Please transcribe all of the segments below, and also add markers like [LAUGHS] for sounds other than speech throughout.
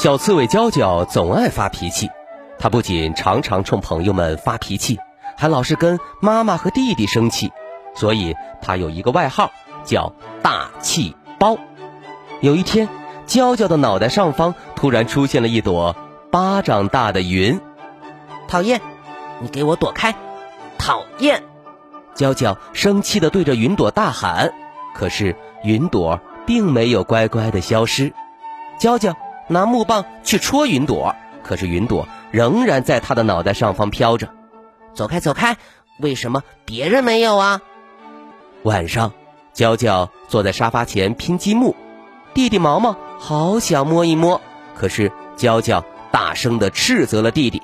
小刺猬娇娇总爱发脾气，它不仅常常冲朋友们发脾气，还老是跟妈妈和弟弟生气，所以它有一个外号叫“大气包”。有一天，娇娇的脑袋上方突然出现了一朵巴掌大的云，讨厌，你给我躲开！讨厌！娇娇生气地对着云朵大喊，可是云朵并没有乖乖地消失，娇娇。拿木棒去戳云朵，可是云朵仍然在他的脑袋上方飘着。走开，走开！为什么别人没有啊？晚上，娇娇坐在沙发前拼积木，弟弟毛毛好想摸一摸，可是娇娇大声的斥责了弟弟：“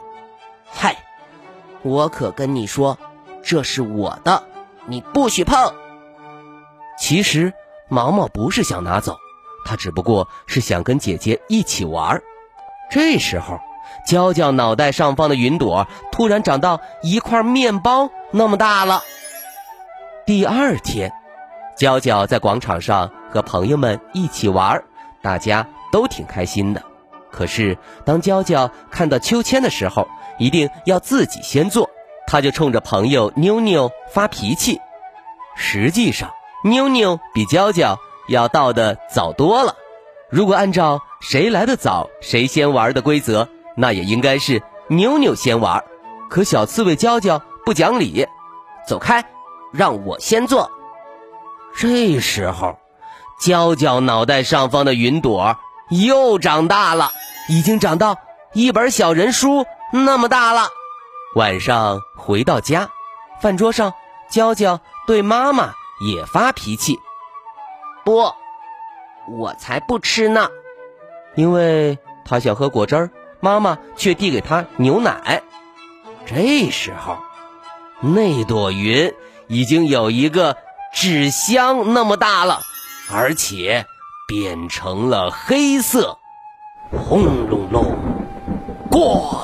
嗨，我可跟你说，这是我的，你不许碰。”其实毛毛不是想拿走。他只不过是想跟姐姐一起玩这时候，娇娇脑袋上方的云朵突然长到一块面包那么大了。第二天，娇娇在广场上和朋友们一起玩大家都挺开心的。可是，当娇娇看到秋千的时候，一定要自己先坐，她就冲着朋友妞妞发脾气。实际上，妞妞比娇娇。要到的早多了，如果按照谁来的早谁先玩的规则，那也应该是妞妞先玩。可小刺猬娇娇不讲理，走开，让我先做。这时候，娇娇脑袋上方的云朵又长大了，已经长到一本小人书那么大了。晚上回到家，饭桌上，娇娇对妈妈也发脾气。不，我才不吃呢，因为他想喝果汁儿，妈妈却递给他牛奶。这时候，那朵云已经有一个纸箱那么大了，而且变成了黑色。轰隆隆，咣！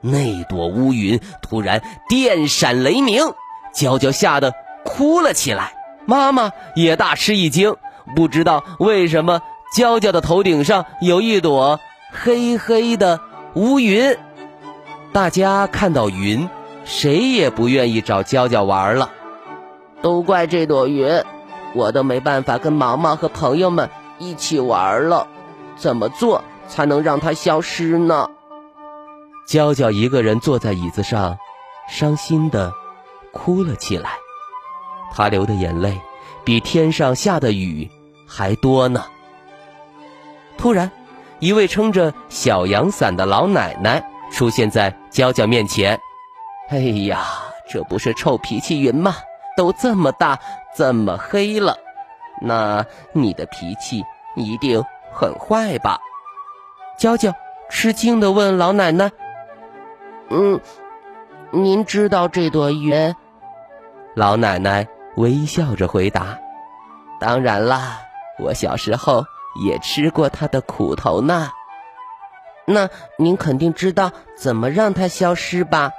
那朵乌云突然电闪雷鸣，娇娇吓得哭了起来。妈妈也大吃一惊，不知道为什么娇娇的头顶上有一朵黑黑的乌云。大家看到云，谁也不愿意找娇娇玩了。都怪这朵云，我都没办法跟毛毛和朋友们一起玩了。怎么做才能让它消失呢？娇娇一个人坐在椅子上，伤心的哭了起来。他流的眼泪比天上下的雨还多呢。突然，一位撑着小阳伞的老奶奶出现在娇娇面前。“哎呀，这不是臭脾气云吗？都这么大，这么黑了，那你的脾气一定很坏吧？”娇娇吃惊的问老奶奶。“嗯，您知道这朵云？”老奶奶。微笑着回答：“当然啦，我小时候也吃过它的苦头呢。那您肯定知道怎么让它消失吧？”“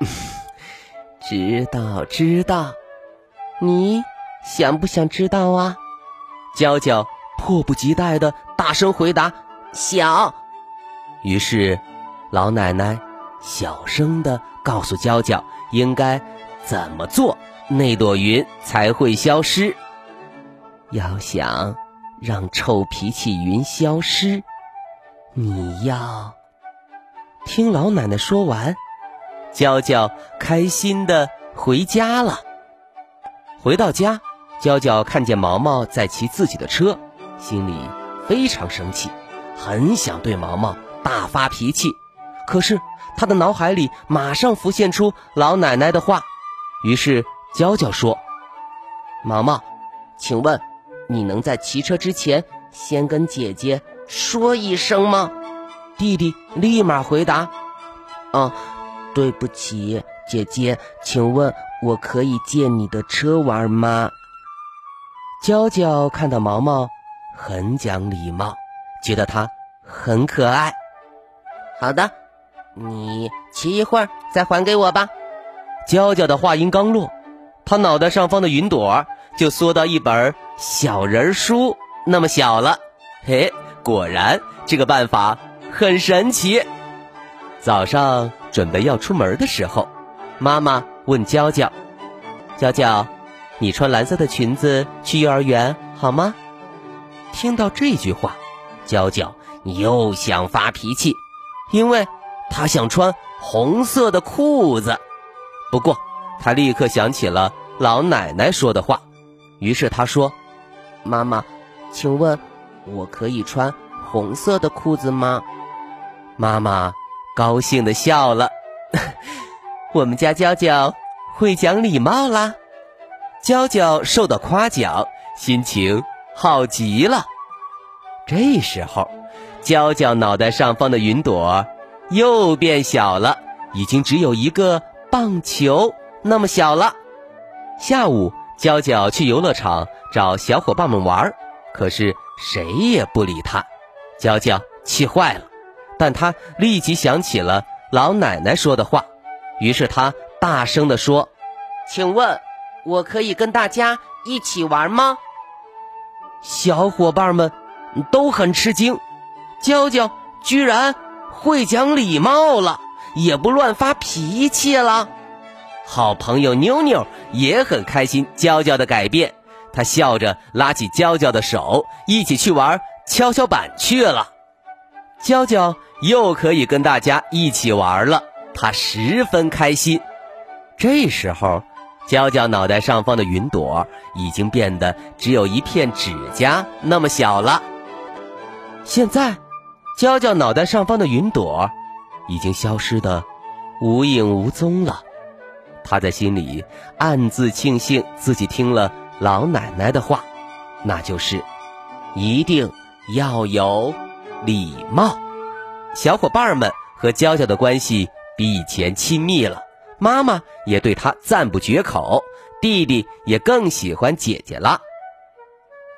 [LAUGHS] 知道，知道。你想不想知道啊？”娇娇迫不及待的大声回答：“想。”于是，老奶奶小声的告诉娇娇应该怎么做。那朵云才会消失。要想让臭脾气云消失，你要听老奶奶说完。娇娇开心的回家了。回到家，娇娇看见毛毛在骑自己的车，心里非常生气，很想对毛毛大发脾气。可是她的脑海里马上浮现出老奶奶的话，于是。娇娇说：“毛毛，请问你能在骑车之前先跟姐姐说一声吗？弟弟立马回答：“哦，对不起，姐姐，请问我可以借你的车玩吗？”娇娇看到毛毛很讲礼貌，觉得他很可爱。好的，你骑一会儿再还给我吧。娇娇的话音刚落，他脑袋上方的云朵就缩到一本小人书那么小了。嘿，果然这个办法。很神奇。早上准备要出门的时候，妈妈问娇娇：“娇娇，你穿蓝色的裙子去幼儿园好吗？”听到这句话，娇娇又想发脾气，因为她想穿红色的裤子。不过，他立刻想起了老奶奶说的话，于是他说：“妈妈，请问我可以穿红色的裤子吗？”妈妈高兴的笑了，[LAUGHS] 我们家娇娇会讲礼貌啦。娇娇受到夸奖，心情好极了。这时候，娇娇脑袋上方的云朵又变小了，已经只有一个棒球那么小了。下午，娇娇去游乐场找小伙伴们玩，可是谁也不理她，娇娇气坏了。但她立即想起了老奶奶说的话，于是她大声地说：“请问，我可以跟大家一起玩吗？”小伙伴们都很吃惊，娇娇居然会讲礼貌了，也不乱发脾气了。好朋友妞妞也很开心娇娇的改变，她笑着拉起娇娇的手，一起去玩跷跷板去了。娇娇。又可以跟大家一起玩了，他十分开心。这时候，娇娇脑袋上方的云朵已经变得只有一片指甲那么小了。现在，娇娇脑袋上方的云朵已经消失的无影无踪了。他在心里暗自庆幸自己听了老奶奶的话，那就是一定要有礼貌。小伙伴们和娇娇的关系比以前亲密了，妈妈也对她赞不绝口，弟弟也更喜欢姐姐了。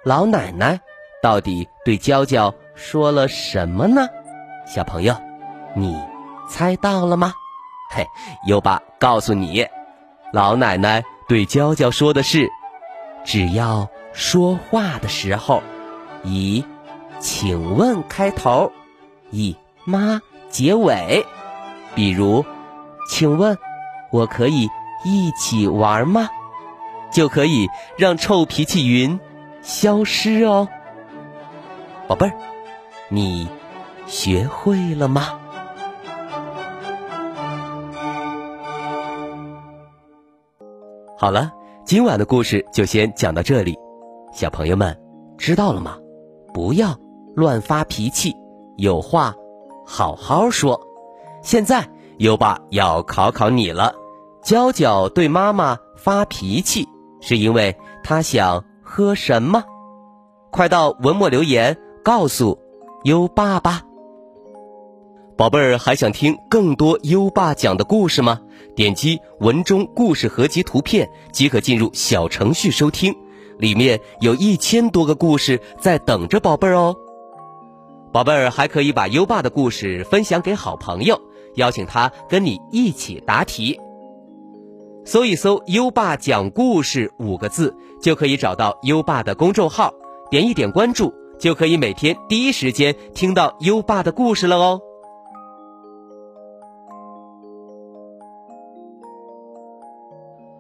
老奶奶到底对娇娇说了什么呢？小朋友，你猜到了吗？嘿，优爸告诉你，老奶奶对娇娇说的是：只要说话的时候，以“请问”开头，以。妈，结尾，比如，请问，我可以一起玩吗？就可以让臭脾气云消失哦。宝贝儿，你学会了吗？好了，今晚的故事就先讲到这里，小朋友们知道了吗？不要乱发脾气，有话。好好说，现在优爸要考考你了。娇娇对妈妈发脾气，是因为她想喝什么？快到文末留言告诉优爸吧。宝贝儿，还想听更多优爸讲的故事吗？点击文中故事合集图片即可进入小程序收听，里面有一千多个故事在等着宝贝儿哦。宝贝儿还可以把优爸的故事分享给好朋友，邀请他跟你一起答题。搜一搜“优爸讲故事”五个字，就可以找到优爸的公众号，点一点关注，就可以每天第一时间听到优爸的故事了哦。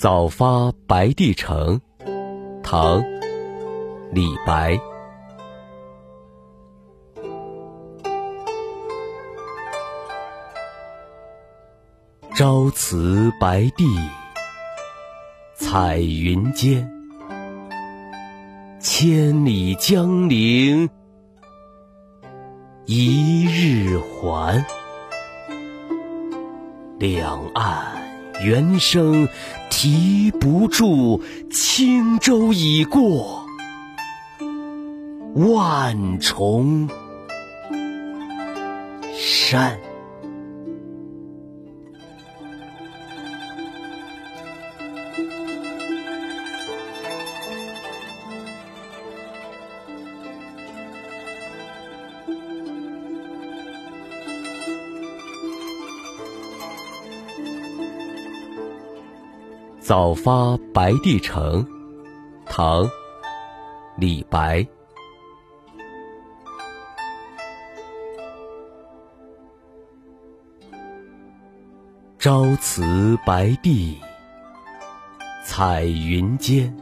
早发白帝城，唐·李白。朝辞白帝彩云间，千里江陵一日还。两岸猿声啼不住，轻舟已过万重山。早发白帝城，唐·李白。朝辞白帝彩云间，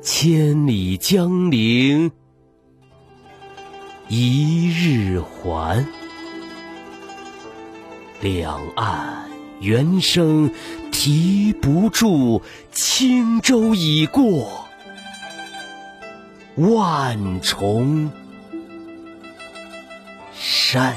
千里江陵一日还。两岸猿声。啼不住，轻舟已过万重山。